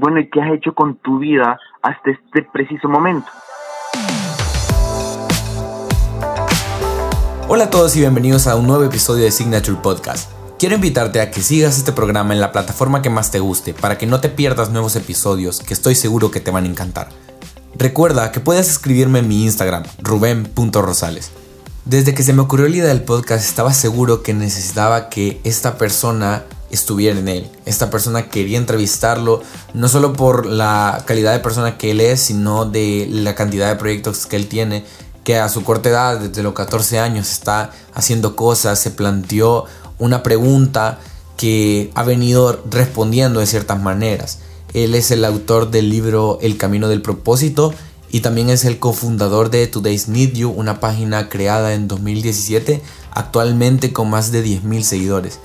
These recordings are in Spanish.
bueno, ¿y qué has hecho con tu vida hasta este preciso momento? Hola a todos y bienvenidos a un nuevo episodio de Signature Podcast. Quiero invitarte a que sigas este programa en la plataforma que más te guste para que no te pierdas nuevos episodios que estoy seguro que te van a encantar. Recuerda que puedes escribirme en mi Instagram, ruben.rosales. Desde que se me ocurrió la idea del podcast estaba seguro que necesitaba que esta persona estuviera en él. Esta persona quería entrevistarlo, no solo por la calidad de persona que él es, sino de la cantidad de proyectos que él tiene, que a su corta edad, desde los 14 años, está haciendo cosas, se planteó una pregunta que ha venido respondiendo de ciertas maneras. Él es el autor del libro El Camino del Propósito y también es el cofundador de Today's Need You, una página creada en 2017, actualmente con más de 10.000 seguidores.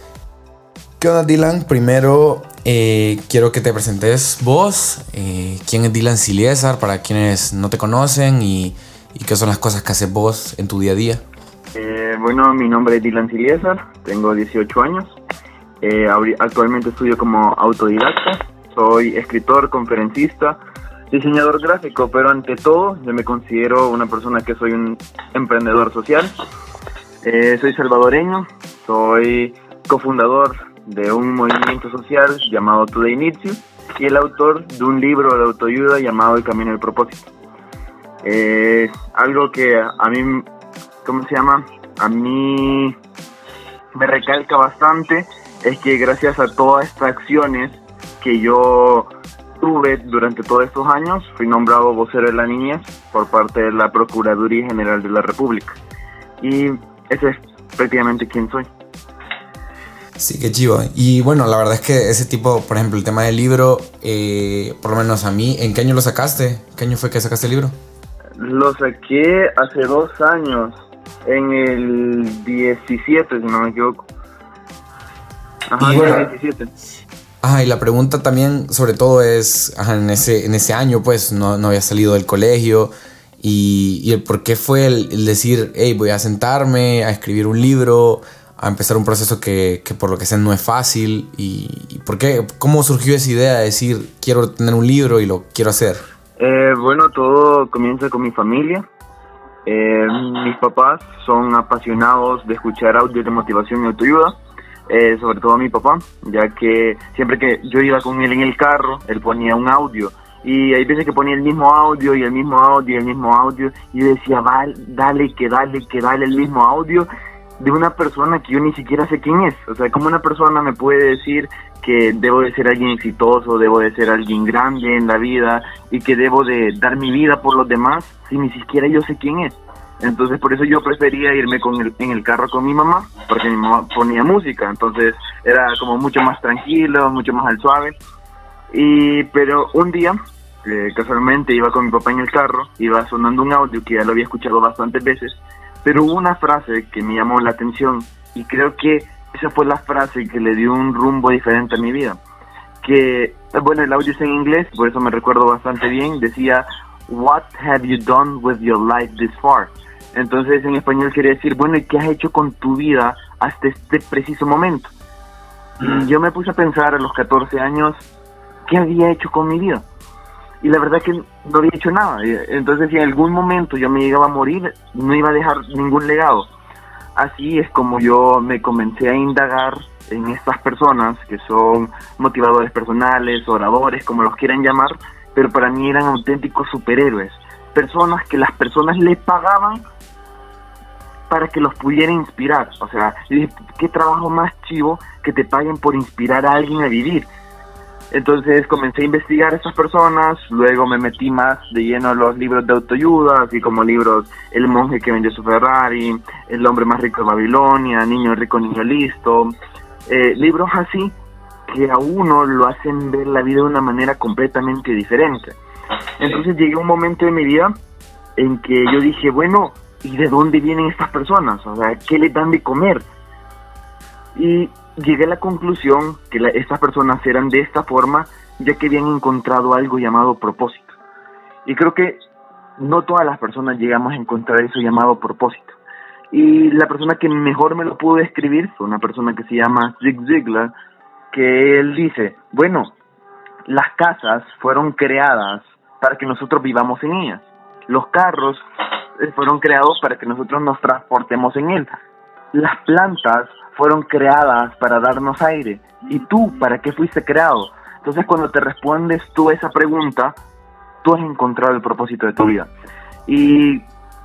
¿Qué onda Dylan? Primero eh, quiero que te presentes vos, eh, quién es Dylan Siliesar para quienes no te conocen y, qué son las cosas que haces vos en tu día a día. Eh, bueno, mi nombre es Dylan Siliesar, tengo 18 años, actualmente estudio como autodidacta, soy escritor, conferencista, diseñador gráfico, pero ante todo yo me considero una persona que soy un emprendedor social. soy salvadoreño, soy cofundador de un movimiento social llamado Today You y el autor de un libro de autoayuda llamado El Camino del Propósito. Algo que a mí, ¿cómo se llama? A mí me recalca bastante es que gracias a todas estas acciones que yo tuve durante todos estos años, fui nombrado vocero de la niñez por parte de la Procuraduría General de la República. Y ese es prácticamente quien soy. Sí, qué chivo. Y bueno, la verdad es que ese tipo, por ejemplo, el tema del libro, eh, por lo menos a mí, ¿en qué año lo sacaste? ¿Qué año fue que sacaste el libro? Lo saqué hace dos años, en el 17, si no me equivoco. Ajá, y el 17. Ajá, y la pregunta también, sobre todo, es, ajá, en ese, en ese año, pues, no, no había salido del colegio. Y, y el por qué fue el, el decir, hey, voy a sentarme a escribir un libro, empezar un proceso que, que, por lo que sea no es fácil? ¿Y, por qué? ¿Cómo surgió esa idea de decir quiero tener un libro y lo quiero hacer? Eh, bueno, todo comienza con mi familia. Eh, mis papás son apasionados de escuchar audio de motivación y autoayuda, eh, sobre todo mi papá, ya que siempre que yo iba con él en el carro, él ponía un audio y hay veces que ponía el mismo audio y el mismo audio y el mismo audio y yo decía, vale, dale, que dale, que dale el mismo audio de una persona que yo ni siquiera sé quién es. O sea, como una persona me puede decir que debo de ser alguien exitoso, debo de ser alguien grande en la vida y que debo de dar mi vida por los demás si ni siquiera yo sé quién es. Entonces por eso yo prefería irme con en el carro con mi mamá, porque mi mamá ponía música, entonces era como mucho más tranquilo, mucho más al suave. Y pero un día, eh, casualmente iba con mi papá en el carro, iba sonando un audio que ya lo había escuchado bastantes veces, pero hubo una frase que me llamó la atención y creo que esa fue la frase que le dio un rumbo diferente a mi vida. Que, bueno, el audio es en inglés, por eso me recuerdo bastante bien, decía, What have you done with your life this far? Entonces en español quiere decir, bueno, ¿y qué has hecho con tu vida hasta este preciso momento? Y yo me puse a pensar a los 14 años, ¿qué había hecho con mi vida? Y la verdad que no había hecho nada. Entonces, si en algún momento yo me llegaba a morir, no iba a dejar ningún legado. Así es como yo me comencé a indagar en estas personas que son motivadores personales, oradores, como los quieran llamar, pero para mí eran auténticos superhéroes. Personas que las personas les pagaban para que los pudiera inspirar. O sea, qué trabajo más chivo que te paguen por inspirar a alguien a vivir. Entonces comencé a investigar a estas personas, luego me metí más de lleno a los libros de autoayuda, así como libros El monje que vendió su Ferrari, El hombre más rico de Babilonia, Niño rico, niño listo, eh, libros así que a uno lo hacen ver la vida de una manera completamente diferente. Entonces llegué a un momento de mi vida en que yo dije, bueno, ¿y de dónde vienen estas personas? O sea, ¿qué les dan de comer? Y llegué a la conclusión que estas personas eran de esta forma ya que habían encontrado algo llamado propósito. Y creo que no todas las personas llegamos a encontrar eso llamado propósito. Y la persona que mejor me lo pudo describir fue una persona que se llama Zig Ziglar, que él dice, bueno, las casas fueron creadas para que nosotros vivamos en ellas. Los carros eh, fueron creados para que nosotros nos transportemos en él. Las plantas fueron creadas para darnos aire. ¿Y tú para qué fuiste creado? Entonces cuando te respondes tú esa pregunta, tú has encontrado el propósito de tu vida. Y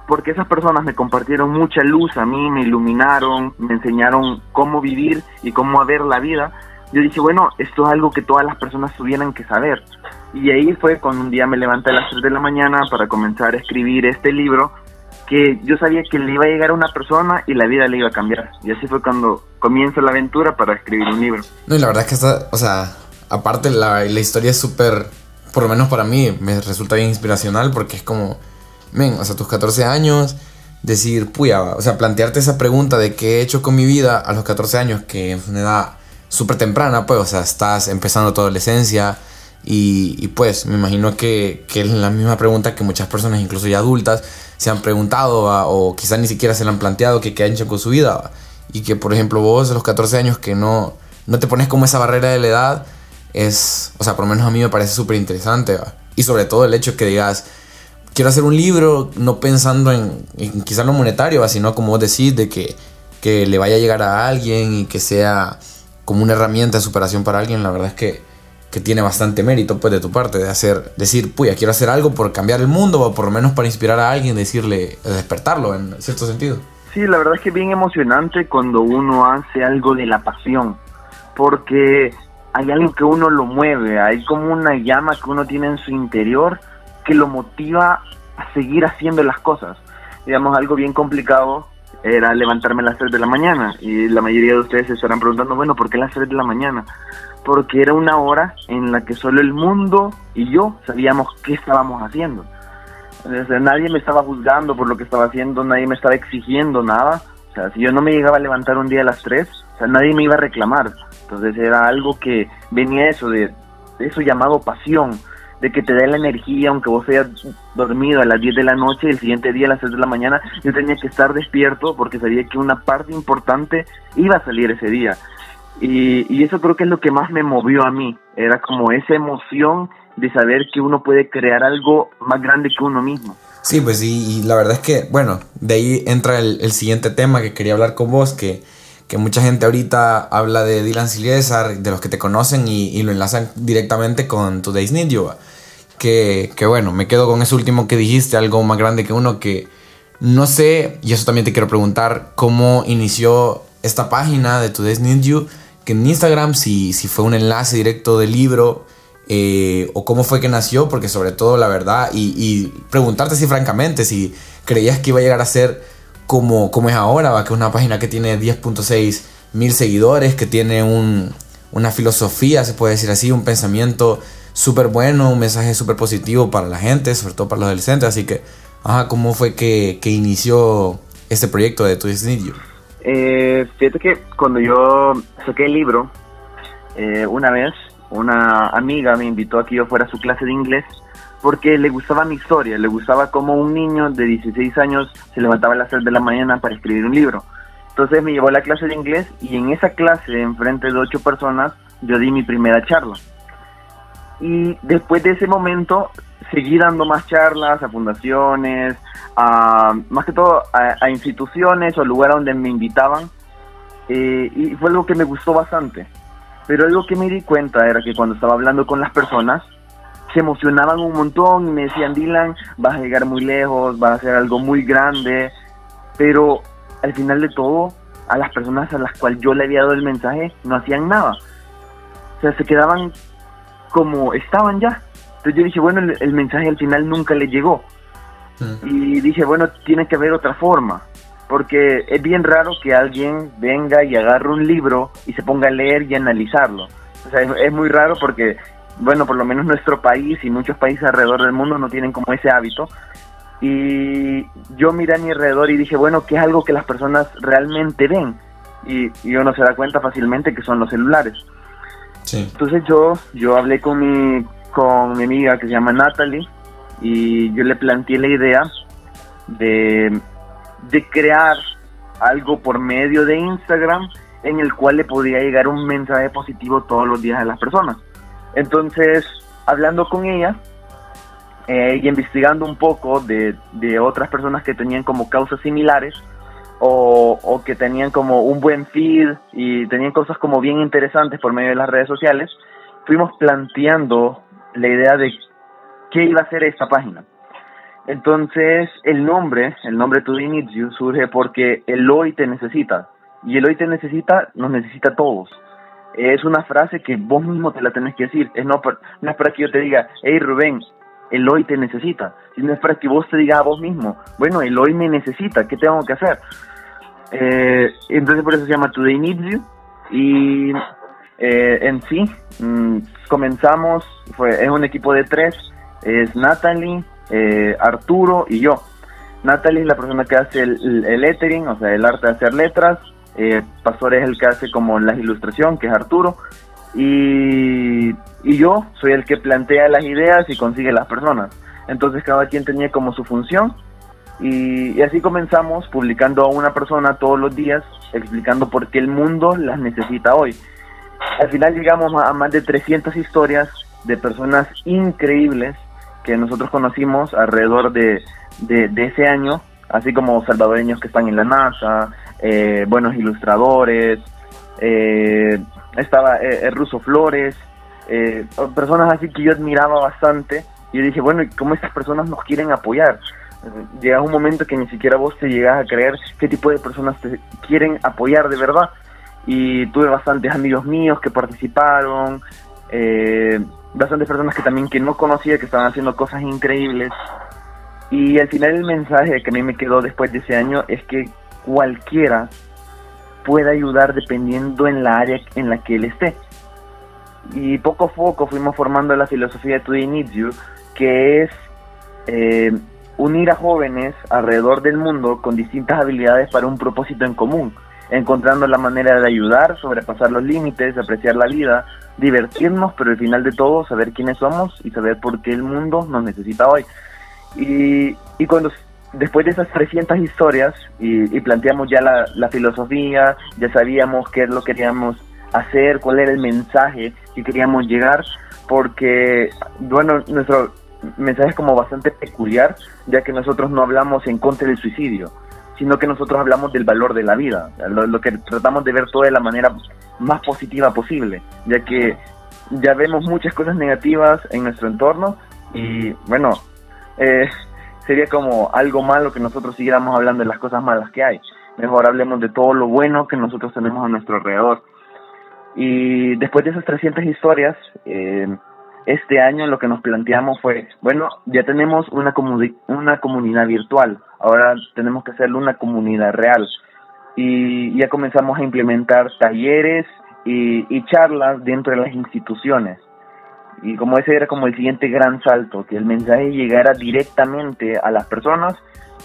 porque esas personas me compartieron mucha luz a mí, me iluminaron, me enseñaron cómo vivir y cómo ver la vida, yo dije, bueno, esto es algo que todas las personas tuvieran que saber. Y ahí fue cuando un día me levanté a las 3 de la mañana para comenzar a escribir este libro que yo sabía que le iba a llegar a una persona y la vida le iba a cambiar. Y así fue cuando comienza la aventura para escribir un libro. No, y la verdad es que está, o sea, aparte la, la historia es súper, por lo menos para mí, me resulta bien inspiracional porque es como, men, o sea, tus 14 años, decir, puya, o sea, plantearte esa pregunta de qué he hecho con mi vida a los 14 años, que es una edad súper temprana, pues, o sea, estás empezando tu adolescencia y, pues me imagino que, que, es la misma pregunta que muchas personas, incluso ya adultas, se han preguntado o quizás ni siquiera se la han planteado que qué han hecho con su vida. Y que, por ejemplo, vos a los 14 años que no, no te pones como esa barrera de la edad, es, o sea, por lo menos a mí me parece súper interesante. Y sobre todo el hecho que digas, quiero hacer un libro no pensando en, en quizás lo monetario, sino como vos decís, de que, que le vaya a llegar a alguien y que sea como una herramienta de superación para alguien, la verdad es que, que tiene bastante mérito pues de tu parte de hacer decir, puya, quiero hacer algo por cambiar el mundo o por lo menos para inspirar a alguien, decirle, despertarlo en cierto sentido. Sí, la verdad es que es bien emocionante cuando uno hace algo de la pasión, porque hay algo que uno lo mueve, hay como una llama que uno tiene en su interior que lo motiva a seguir haciendo las cosas. Digamos, algo bien complicado era levantarme a las 3 de la mañana y la mayoría de ustedes se estarán preguntando, bueno, ¿por qué las 3 de la mañana? Porque era una hora en la que solo el mundo y yo sabíamos qué estábamos haciendo. nadie me estaba juzgando por lo que estaba haciendo, nadie me estaba exigiendo nada. O sea, si yo no me llegaba a levantar un día a las 3, o sea, nadie me iba a reclamar. Entonces era algo que venía eso de eso llamado pasión de que te dé la energía, aunque vos hayas dormido a las 10 de la noche y el siguiente día a las 6 de la mañana, yo tenía que estar despierto porque sabía que una parte importante iba a salir ese día. Y, eso creo que es lo que más me movió a mí, era como esa emoción de saber que uno puede crear algo más grande que uno mismo. Sí, pues y, y la verdad es que, bueno, de ahí entra el, el, siguiente tema que quería hablar con vos, que, que mucha gente ahorita habla de Dylan Silvestre, de los que te conocen y, y lo enlazan directamente con Today's Need You. Que, bueno, me quedo con ese último que dijiste, algo más grande que uno que no sé, y eso también te quiero preguntar, cómo inició esta página de Today's Need You, que en Instagram, si, si fue un enlace directo del libro, eh, o cómo fue que nació, porque sobre todo la verdad, y, preguntarte si francamente, si creías que iba a llegar a ser como, como es ahora, ¿va? que es una página que tiene 10.6 mil seguidores, que tiene un, una filosofía, se puede decir así, un pensamiento súper bueno, un mensaje súper positivo para la gente, sobre todo para los adolescentes. Así que, ajá, ¿cómo fue que, que inició este proyecto de Tu Need Eh, fíjate que cuando yo saqué el libro, eh, una vez una amiga me invitó a que yo fuera a su clase de inglés porque le gustaba mi historia, le gustaba cómo un niño de 16 años se levantaba a las 3 de la mañana para escribir un libro. Entonces me llevó a la clase de inglés y en esa clase, en frente de ocho personas, yo di mi primera charla y después de ese momento seguí dando más charlas a fundaciones, a, más que todo a, instituciones o lugares donde me invitaban eh, y fue algo que me gustó bastante. Pero algo que me di cuenta era que cuando estaba hablando con las personas, se emocionaban un montón y me decían, Dylan, vas a llegar muy lejos, vas a hacer algo muy grande, pero al final de todo, a las personas a las cuales yo le había dado el mensaje no hacían nada. O sea, se quedaban como estaban ya. Entonces yo dije, bueno, el, mensaje al final nunca le llegó. Y dije, bueno, tiene que haber otra forma. Porque es bien raro que alguien venga y agarre un libro y se ponga a leer y analizarlo. O sea, es, muy raro porque, bueno, por lo menos nuestro país y muchos países alrededor del mundo no tienen como ese hábito. Y yo miré a mi alrededor y dije, bueno, ¿qué es algo que las personas realmente ven? Y, y uno se da cuenta fácilmente que son los celulares. Entonces yo, yo hablé con mi, con mi amiga que se llama Natalie y yo le planteé la idea de, de crear algo por medio de Instagram en el cual le podría llegar un mensaje positivo todos los días a las personas. Entonces, hablando con ella eh, y investigando un poco de, de, otras personas que tenían como causas similares o, o, que tenían como un buen feed y tenían cosas como bien interesantes por medio de las redes sociales, fuimos planteando la idea de qué iba a ser esta página. Entonces, el nombre, el nombre To Needs You, surge porque el hoy te necesita. Y el hoy te necesita, nos necesita a todos. Es una frase que vos mismo te la tenés que decir. Es no, es para que yo te diga, hey Rubén, el hoy te necesita. Sino es para que vos te digas a vos mismo, bueno, el hoy me necesita, ¿qué tengo que hacer? Eh, entonces por eso se llama Today Needs You. Y eh, en sí, mm, comenzamos, fue, es un equipo de tres, es Natalie, eh, Arturo y yo. Natalie es la persona que hace el, el, lettering, o sea, el arte de hacer letras. Eh, Pastor es el que hace como la ilustración, que es Arturo. Y, y yo soy el que plantea las ideas y consigue las personas. Entonces cada quien tenía como su función. Y, y, así comenzamos publicando a una persona todos los días, explicando por qué el mundo las necesita hoy. Al final llegamos a más de 300 historias de personas increíbles que nosotros conocimos alrededor de, de, ese año, así como salvadoreños que están en la NASA, eh, buenos ilustradores, eh, estaba eh, Russo Flores, eh, personas así que yo admiraba bastante. Y yo dije, bueno, ¿cómo estas personas nos quieren apoyar? Llega un momento que ni siquiera vos te llegas a creer qué tipo de personas te quieren apoyar de verdad. Y tuve bastantes amigos míos que participaron, eh, bastantes personas que también que no conocía, que estaban haciendo cosas increíbles. Y al final el mensaje que a mí me quedó después de ese año es que cualquiera puede ayudar dependiendo en la área en la que él esté. Y poco a poco fuimos formando la filosofía de Today Needs You, que es eh, unir a jóvenes alrededor del mundo con distintas habilidades para un propósito en común, encontrando la manera de ayudar, sobrepasar los límites, apreciar la vida, divertirnos, pero al final de todo saber quiénes somos y saber por qué el mundo nos necesita hoy. Y, y cuando después de esas 300 historias y, planteamos ya la, la, filosofía, ya sabíamos qué es lo que queríamos hacer, cuál era el mensaje que queríamos llegar, porque, bueno, nuestro mensaje es como bastante peculiar, ya que nosotros no hablamos en contra del suicidio, sino que nosotros hablamos del valor de la vida, lo, lo que tratamos de ver todo de la manera más positiva posible, ya que ya vemos muchas cosas negativas en nuestro entorno y bueno, eh, sería como algo malo que nosotros siguiéramos hablando de las cosas malas que hay. Mejor hablemos de todo lo bueno que nosotros tenemos a nuestro alrededor. Y después de esas 300 historias, eh, este año lo que nos planteamos fue, bueno, ya tenemos una, una comunidad virtual, ahora tenemos que hacerlo una comunidad real y ya comenzamos a implementar talleres y, charlas dentro de las instituciones. Y como ese era como el siguiente gran salto, que el mensaje llegara directamente a las personas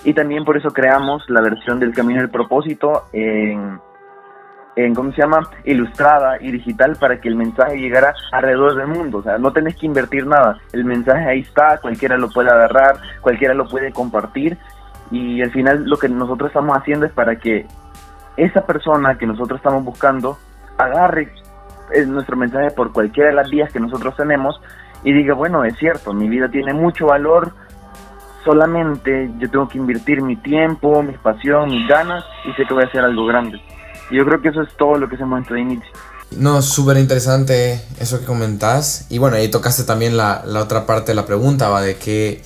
y también por eso creamos la versión del Camino del Propósito en, en, ¿cómo se llama? Ilustrada y digital para que el mensaje llegara alrededor del mundo. O sea, no tenés que invertir nada. El mensaje ahí está, cualquiera lo puede agarrar, cualquiera lo puede compartir. Y al final lo que nosotros estamos haciendo es para que esa persona que nosotros estamos buscando agarre nuestro mensaje por cualquiera de las vías que nosotros tenemos y diga, bueno, es cierto, mi vida tiene mucho valor, solamente yo tengo que invertir mi tiempo, mi pasión, mis ganas y sé que voy a hacer algo grande. Y yo creo que eso es todo lo que hacemos en de inicio. No, súper interesante eso que comentás. Y bueno, ahí tocaste también la, la otra parte de la pregunta, ¿va? De qué,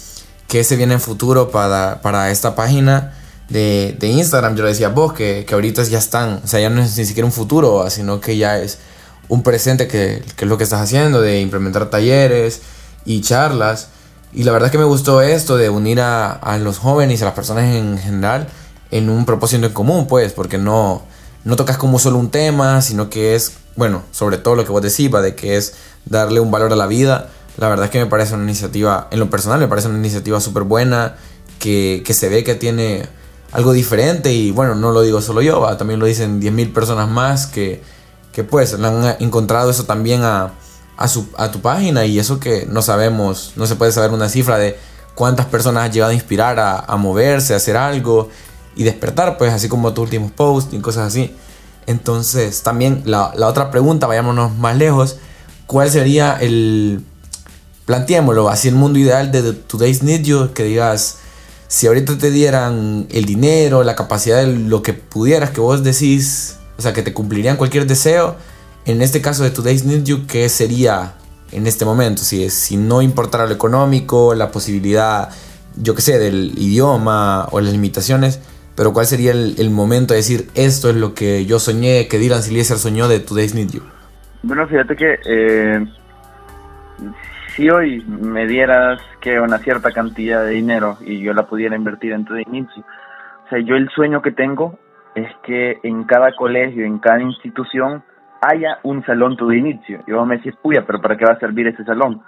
qué se viene en futuro para, para esta página de, de Instagram, yo le decía a vos que, que, ahorita ya están, o sea, ya no es ni siquiera un futuro, sino que ya es un presente que, que, es lo que estás haciendo, de implementar talleres y charlas. Y la verdad es que me gustó esto de unir a, los jóvenes y a las personas en general en un propósito en común, pues, porque no, no tocas como solo un tema, sino que es, bueno, sobre todo lo que vos decís, de que es darle un valor a la vida. La verdad es que me parece una iniciativa, en lo personal, me parece una iniciativa súper buena, que, que se ve que tiene algo diferente y bueno, no lo digo solo yo, también lo dicen 10.000 personas más que, que pues han encontrado eso también a, a, tu página y eso que no sabemos, no se puede saber una cifra de cuántas personas has llegado a inspirar a, a moverse, a hacer algo y despertar, pues así como tus últimos posts y cosas así. Entonces también la, la otra pregunta, vayámonos más lejos, ¿cuál sería el... Planteémoslo, así el mundo ideal de Today's Need You, que digas, si ahorita te dieran el dinero, la capacidad de lo que pudieras, que vos decís, o sea, que te cumplirían cualquier deseo, en este caso de Today's Need You, ¿qué sería en este momento? Si, si no importara lo económico, la posibilidad, yo qué sé, del idioma o las limitaciones, pero ¿cuál sería el, momento de decir esto es lo que yo soñé, que Dylan Silieser soñó de Today's Need You? Bueno, fíjate que eh, si hoy me dieras que una cierta cantidad de dinero y yo la pudiera invertir en Today's Need You, o sea, yo el sueño que tengo es que en cada colegio, en cada institución, haya un salón de inicio. Y vos me decís, puya, pero ¿para qué va a servir ese salón?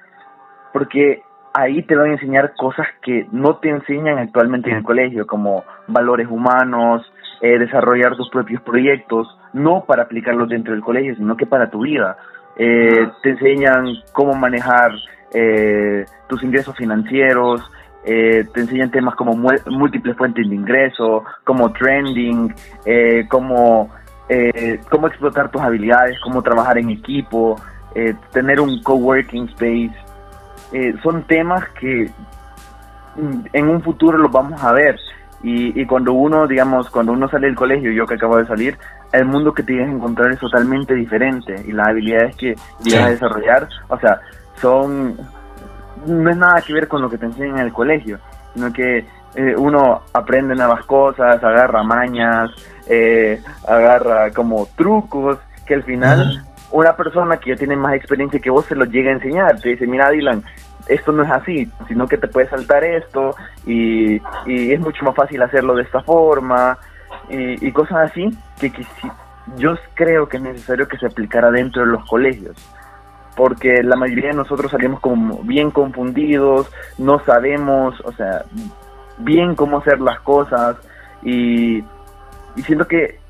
Porque ahí te van a enseñar cosas que no te enseñan actualmente en el colegio, como valores humanos, eh, desarrollar tus propios proyectos, no para aplicarlos dentro del colegio, sino que para tu vida. Eh, te enseñan cómo manejar eh, tus ingresos financieros, te enseñan temas como múltiples fuentes de ingreso, como trending, como cómo explotar tus habilidades, cómo trabajar en equipo, tener un coworking space, eh, son temas que mm, en un futuro los vamos a ver. Y, y, cuando uno, digamos, cuando uno sale del colegio, yo que acabo de salir, el mundo que tienes que encontrar es totalmente diferente. Y las habilidades que llegas a desarrollar, o sea, son. No es nada que ver con lo que te enseñan en el colegio, sino que eh, uno aprende nuevas cosas, agarra mañas, eh, agarra como trucos, que al final una persona que ya tiene más experiencia que vos se lo llega a enseñar. Te dice, mira Dylan, esto no es así, sino que te puedes saltar esto y, y es mucho más fácil hacerlo de esta forma y, cosas así que, yo creo que es necesario que se aplicara dentro de los colegios. Porque la mayoría de nosotros salimos como bien confundidos, no sabemos, o sea, bien cómo hacer las cosas y, y siento que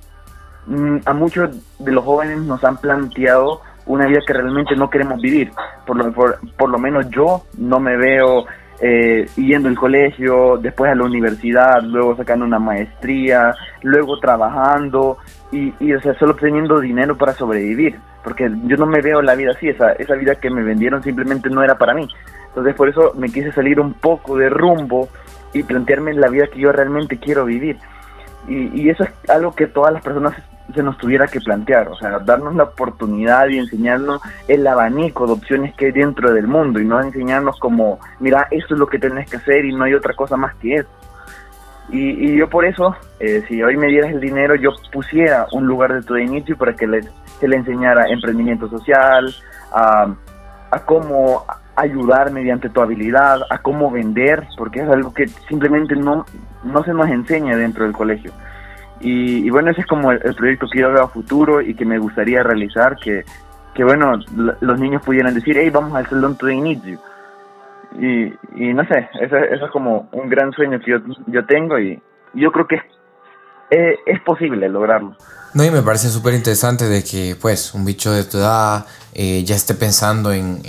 Mm, a muchos de los jóvenes nos han planteado una vida que realmente no queremos vivir. Por lo, por, lo menos yo no me veo eh, yendo al colegio, después a la universidad, luego sacando una maestría, luego trabajando y, y o sea, solo obteniendo dinero para sobrevivir. Porque yo no me veo la vida así, esa, esa vida que me vendieron simplemente no era para mí. Entonces por eso me quise salir un poco de rumbo y plantearme la vida que yo realmente quiero vivir. Y, y, eso es algo que todas las personas se nos tuviera que plantear, o sea, darnos la oportunidad y enseñarnos el abanico de opciones que hay dentro del mundo y no enseñarnos como, mira, esto es lo que tenés que hacer y no hay otra cosa más que eso. Y, yo por eso, eh, si hoy me dieras el dinero, yo pusiera un lugar de tu inicio para que les, se le enseñara emprendimiento social, a, a cómo ayudar mediante tu habilidad, a cómo vender, porque es algo que simplemente no, no se nos enseña dentro del colegio. Y, bueno, ese es como el, proyecto que yo veo a futuro y que me gustaría realizar, que, que bueno, los niños pudieran decir, hey, vamos al salón to inicio. Y, y no sé, eso, eso, es como un gran sueño que yo, yo tengo y yo creo que es, es, posible lograrlo. No, y me parece súper interesante de que pues un bicho de tu edad eh, ya esté pensando en,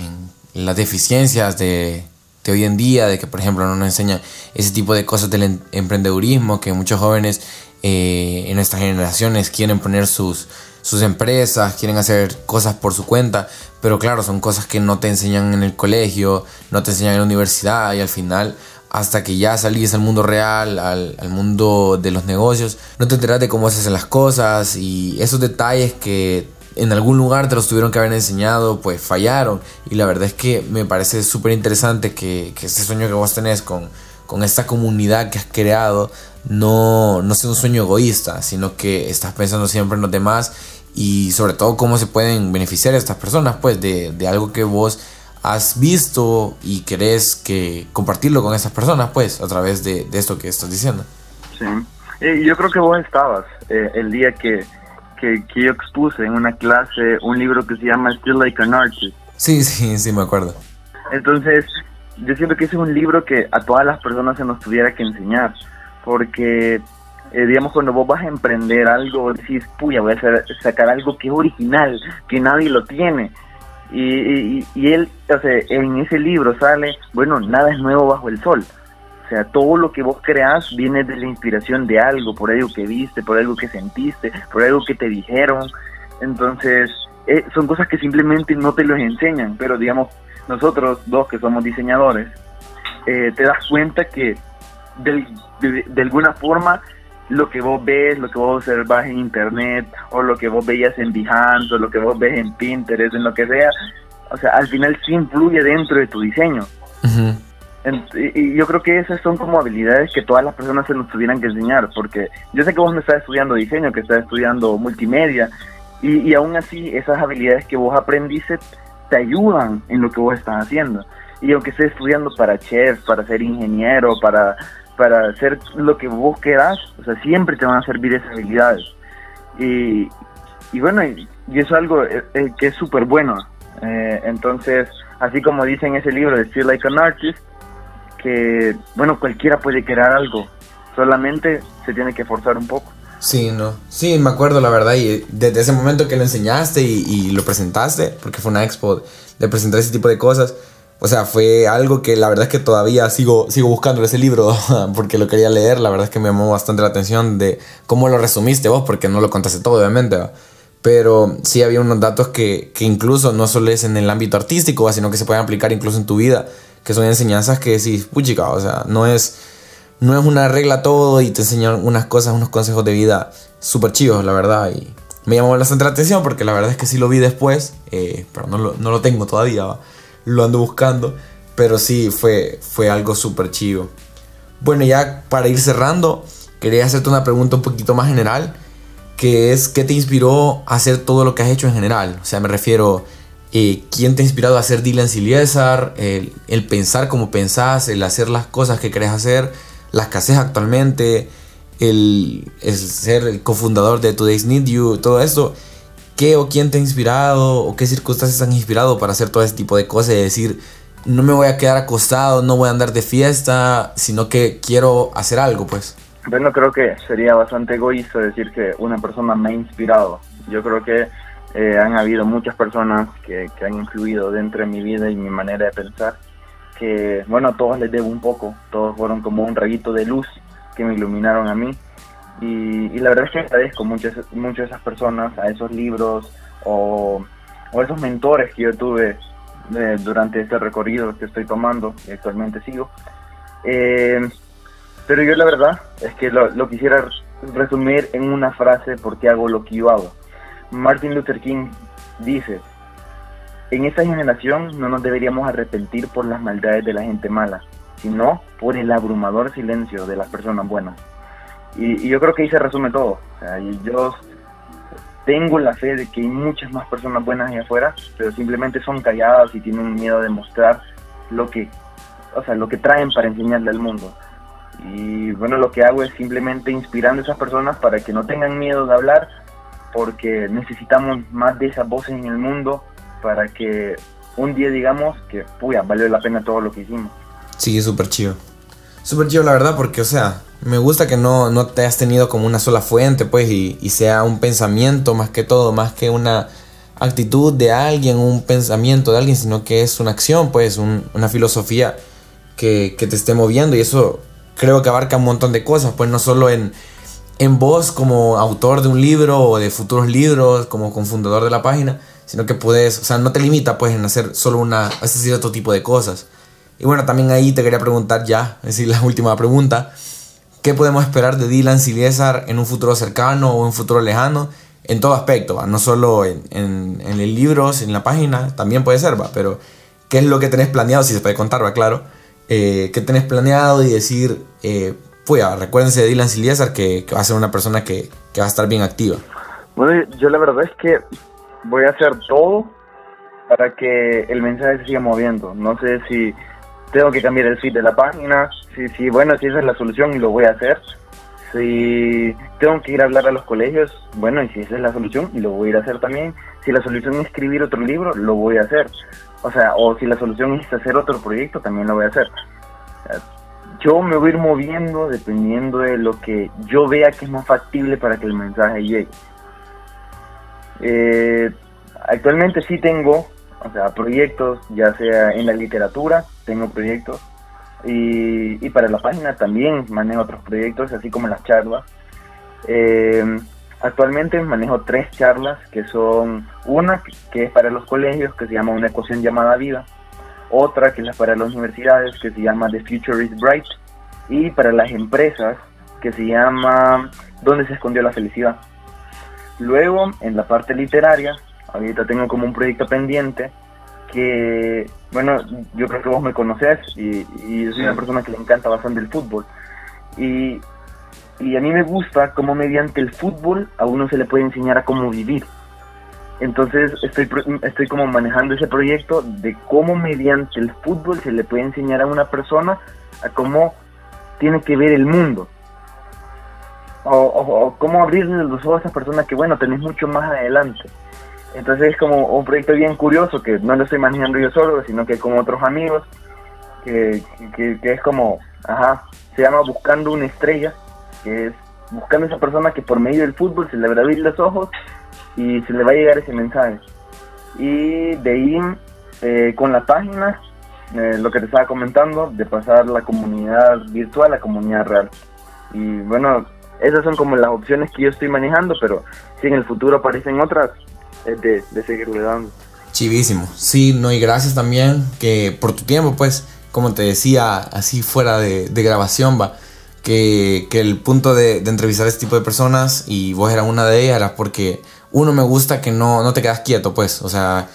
las deficiencias de, de hoy en día, de que por ejemplo no nos enseñan ese tipo de cosas del em, emprendedurismo, que muchos jóvenes eh, en nuestras generaciones quieren poner sus, sus empresas, quieren hacer cosas por su cuenta, pero claro, son cosas que no te enseñan en el colegio, no te enseñan en la universidad y al final hasta que ya salís al mundo real, al, mundo de los negocios, no te enteras de cómo se hacen las cosas y esos detalles que en algún lugar te los tuvieron que haber enseñado, pues fallaron. Y la verdad es que me parece súper interesante que, que este sueño que vos tenés con, con esta comunidad que has creado no, no sea un sueño egoísta, sino que estás pensando siempre en los demás y sobre todo cómo se pueden beneficiar estas personas, pues, de, de algo que vos has visto y querés que compartirlo con esas personas, pues, a través de, de esto que estás diciendo. Sí, eh, yo creo que vos estabas eh, el día que, que, que, yo expuse en una clase un libro que se llama Still Like an Artist. Sí, sí, sí, me acuerdo. Entonces, yo siento que ese es un libro que a todas las personas se nos tuviera que enseñar porque eh, digamos cuando vos vas a emprender algo decís puya voy a sacar algo que es original que nadie lo tiene y, y, él o sea en ese libro sale bueno nada es nuevo bajo el sol o sea todo lo que vos creas viene de la inspiración de algo por algo que viste por algo que sentiste por algo que te dijeron. Entonces eh, son cosas que simplemente no te los enseñan, pero digamos, nosotros dos que somos diseñadores, eh, te das cuenta que de, de, alguna forma lo que vos ves, lo que vos observas en internet, o lo que vos veías en Behance, o lo que vos ves en Pinterest, en lo que sea, o sea, al final sí influye dentro de tu diseño. y yo creo que esas son como habilidades que todas las personas se nos tuvieran que enseñar, porque yo sé que vos no estás estudiando diseño, que estás estudiando multimedia, y, y aún así esas habilidades que vos aprendiste te ayudan en lo que vos estás haciendo. Y aunque estés estudiando para chef, para ser ingeniero, para, para hacer lo que vos quieras, o sea, siempre te van a servir esas habilidades. Y, y bueno, y, eso es algo eh, eh, que es súper bueno. Eh, entonces, así como dice en ese libro de Feel Like an Artist, que, bueno, cualquiera puede crear algo, solamente se tiene que forzar un poco. Sí, no. Sí, me acuerdo la verdad. Y desde ese momento que lo enseñaste y, lo presentaste, porque fue una expo de presentar ese tipo de cosas, o sea, fue algo que la verdad es que todavía sigo, sigo buscando ese libro porque lo quería leer. La verdad es que me llamó bastante la atención de cómo lo resumiste vos, porque no lo contaste todo, obviamente. Pero sí había unos datos que, que incluso no solo es en el ámbito artístico, sino que se pueden aplicar incluso en tu vida, que son enseñanzas que sí, puchica, o sea, no es no es una regla todo y te enseñan unas cosas, unos consejos de vida súper chivos, la verdad. Y me llamó bastante la atención porque la verdad es que sí lo vi después, eh, pero no lo, no lo, tengo todavía, lo ando buscando. Pero sí, fue, fue algo súper chivo. Bueno, ya para ir cerrando, quería hacerte una pregunta un poquito más general, que es, ¿qué te inspiró a hacer todo lo que has hecho en general? O sea, me refiero, eh, ¿quién te ha inspirado a hacer Dylan Siliesar? El, el pensar como pensás, el hacer las cosas que querés hacer la escasez actualmente, el, ser el cofundador de Today's Need You, todo eso, ¿qué o quién te ha inspirado o qué circunstancias han inspirado para hacer todo ese tipo de cosas y decir, no me voy a quedar acostado, no voy a andar de fiesta, sino que quiero hacer algo, pues? Bueno, creo que sería bastante egoísta decir que una persona me ha inspirado. Yo creo que eh, han habido muchas personas que, que han influido dentro de mi vida y mi manera de pensar que, bueno, a todos les debo un poco, todos fueron como un rayito de luz que me iluminaron a mí. Y, la verdad es que agradezco muchas, muchas de esas personas, a esos libros o, o esos mentores que yo tuve eh, durante este recorrido que estoy tomando y actualmente sigo. Eh, pero yo la verdad es que lo, lo, quisiera resumir en una frase porque hago lo que yo hago. Martin Luther King dice, en esta generación no nos deberíamos arrepentir por las maldades de la gente mala, sino por el abrumador silencio de las personas buenas. Y, yo creo que ahí se resume todo. yo tengo la fe de que hay muchas más personas buenas allá afuera, pero simplemente son calladas y tienen miedo de mostrar lo que, o sea, lo que traen para enseñarle al mundo. Y bueno, lo que hago es simplemente inspirando a esas personas para que no tengan miedo de hablar, porque necesitamos más de esas voces en el mundo para que un día digamos que, puya, valió la pena todo lo que hicimos. Sí, súper chido. Súper chido, la verdad, porque, o sea, me gusta que no, no te has tenido como una sola fuente, pues, y, sea un pensamiento más que todo, más que una actitud de alguien, un pensamiento de alguien, sino que es una acción, pues, una filosofía que, que, te esté moviendo. Y eso creo que abarca un montón de cosas, pues, no solo en, en vos como autor de un libro o de futuros libros, como cofundador de la página, sino que puedes, o sea, no te limita pues en hacer solo una, este cierto tipo de cosas. Y bueno, también ahí te quería preguntar ya, es decir, la última pregunta, ¿qué podemos esperar de Dylan Siliesar en un futuro cercano o un futuro lejano? En todo aspecto, no solo en, en, en, el libro, en la página, también puede ser, ¿va? pero ¿qué es lo que tenés planeado? Si se puede contar, va, claro. Eh, ¿Qué tenés planeado y decir, eh, pues recuérdense de Dylan Siliesar que, que, va a ser una persona que, que va a estar bien activa? Bueno, yo la verdad es que voy a hacer todo para que el mensaje se siga moviendo. No sé si tengo que cambiar el feed de la página, si, si bueno, si esa es la solución lo voy a hacer. Si tengo que ir a hablar a los colegios, bueno, y si esa es la solución lo voy a ir a hacer también. Si la solución es escribir otro libro, lo voy a hacer. O sea, o si la solución es hacer otro proyecto, también lo voy a hacer. Yo me voy a ir moviendo dependiendo de lo que yo vea que es más factible para que el mensaje llegue. Eh, actualmente sí tengo, o sea, proyectos, ya sea en la literatura, tengo proyectos, y, para la página también manejo otros proyectos, así como las charlas. Eh, actualmente manejo tres charlas que son una que es para los colegios que se llama una ecuación llamada vida, otra que es para las universidades que se llama The Future is Bright y para las empresas que se llama ¿Dónde se escondió la felicidad? Luego, en la parte literaria, ahorita tengo como un proyecto pendiente que, bueno, yo creo que vos me conoces y, y soy una persona que le encanta bastante el fútbol. Y, y a mí me gusta cómo mediante el fútbol a uno se le puede enseñar a cómo vivir. Entonces estoy, estoy como manejando ese proyecto de cómo mediante el fútbol se le puede enseñar a una persona a cómo tiene que ver el mundo. O, cómo abrirle los ojos a esa persona que, bueno, tenés mucho más adelante. Entonces es como un proyecto bien curioso que no lo estoy manejando yo solo, sino que con otros amigos, que, que, es como, ajá, se llama Buscando una estrella, que es buscando esa persona que por medio del fútbol se le va a abrir los ojos y se le va a llegar ese mensaje. Y de ahí, eh, con la página, eh, lo que te estaba comentando, de pasar la comunidad virtual a la comunidad real. Y bueno, esas son como las opciones que yo estoy manejando, pero si en el futuro aparecen otras, es de, seguirle dando. Chivísimo. Sí, no, y gracias también que por tu tiempo, pues, como te decía, así fuera de, de grabación, va, que, que el punto de, entrevistar a este tipo de personas, y vos eras una de ellas, porque uno me gusta que no, no te quedas quieto, pues, o sea,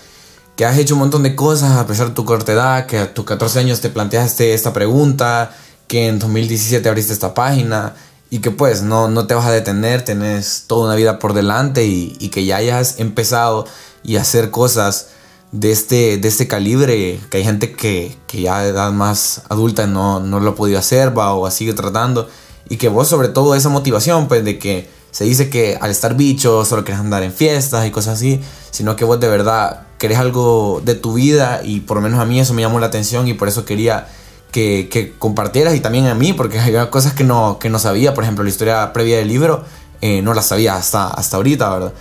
que has hecho un montón de cosas a pesar de tu corta edad, que a tus 14 años te planteaste esta pregunta, que en 2017 abriste esta página y que pues no, no te vas a detener, tenés toda una vida por delante y, que ya hayas empezado y hacer cosas de este, de este calibre, que hay gente que, que ya de edad más adulta no, no lo ha podido hacer va, o sigue tratando y que vos sobre todo esa motivación pues de que se dice que al estar bicho solo querés andar en fiestas y cosas así, sino que vos de verdad querés algo de tu vida y por lo menos a mí eso me llamó la atención y por eso quería que, que compartieras y también a mí, porque había cosas que no, que no sabía, por ejemplo, la historia previa del libro eh, no la sabía hasta, hasta ahorita, ¿verdad?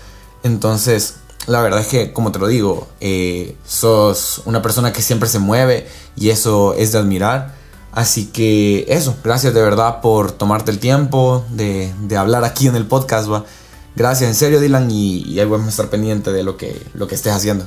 Entonces, la verdad es que, como te lo digo, eh, sos una persona que siempre se mueve y eso es de admirar. Así que eso, gracias de verdad por tomarte el tiempo de, de hablar aquí en el podcast. ¿va? Gracias, en serio, Dylan, y, y ahí vamos a estar pendiente de lo que, lo que estés haciendo.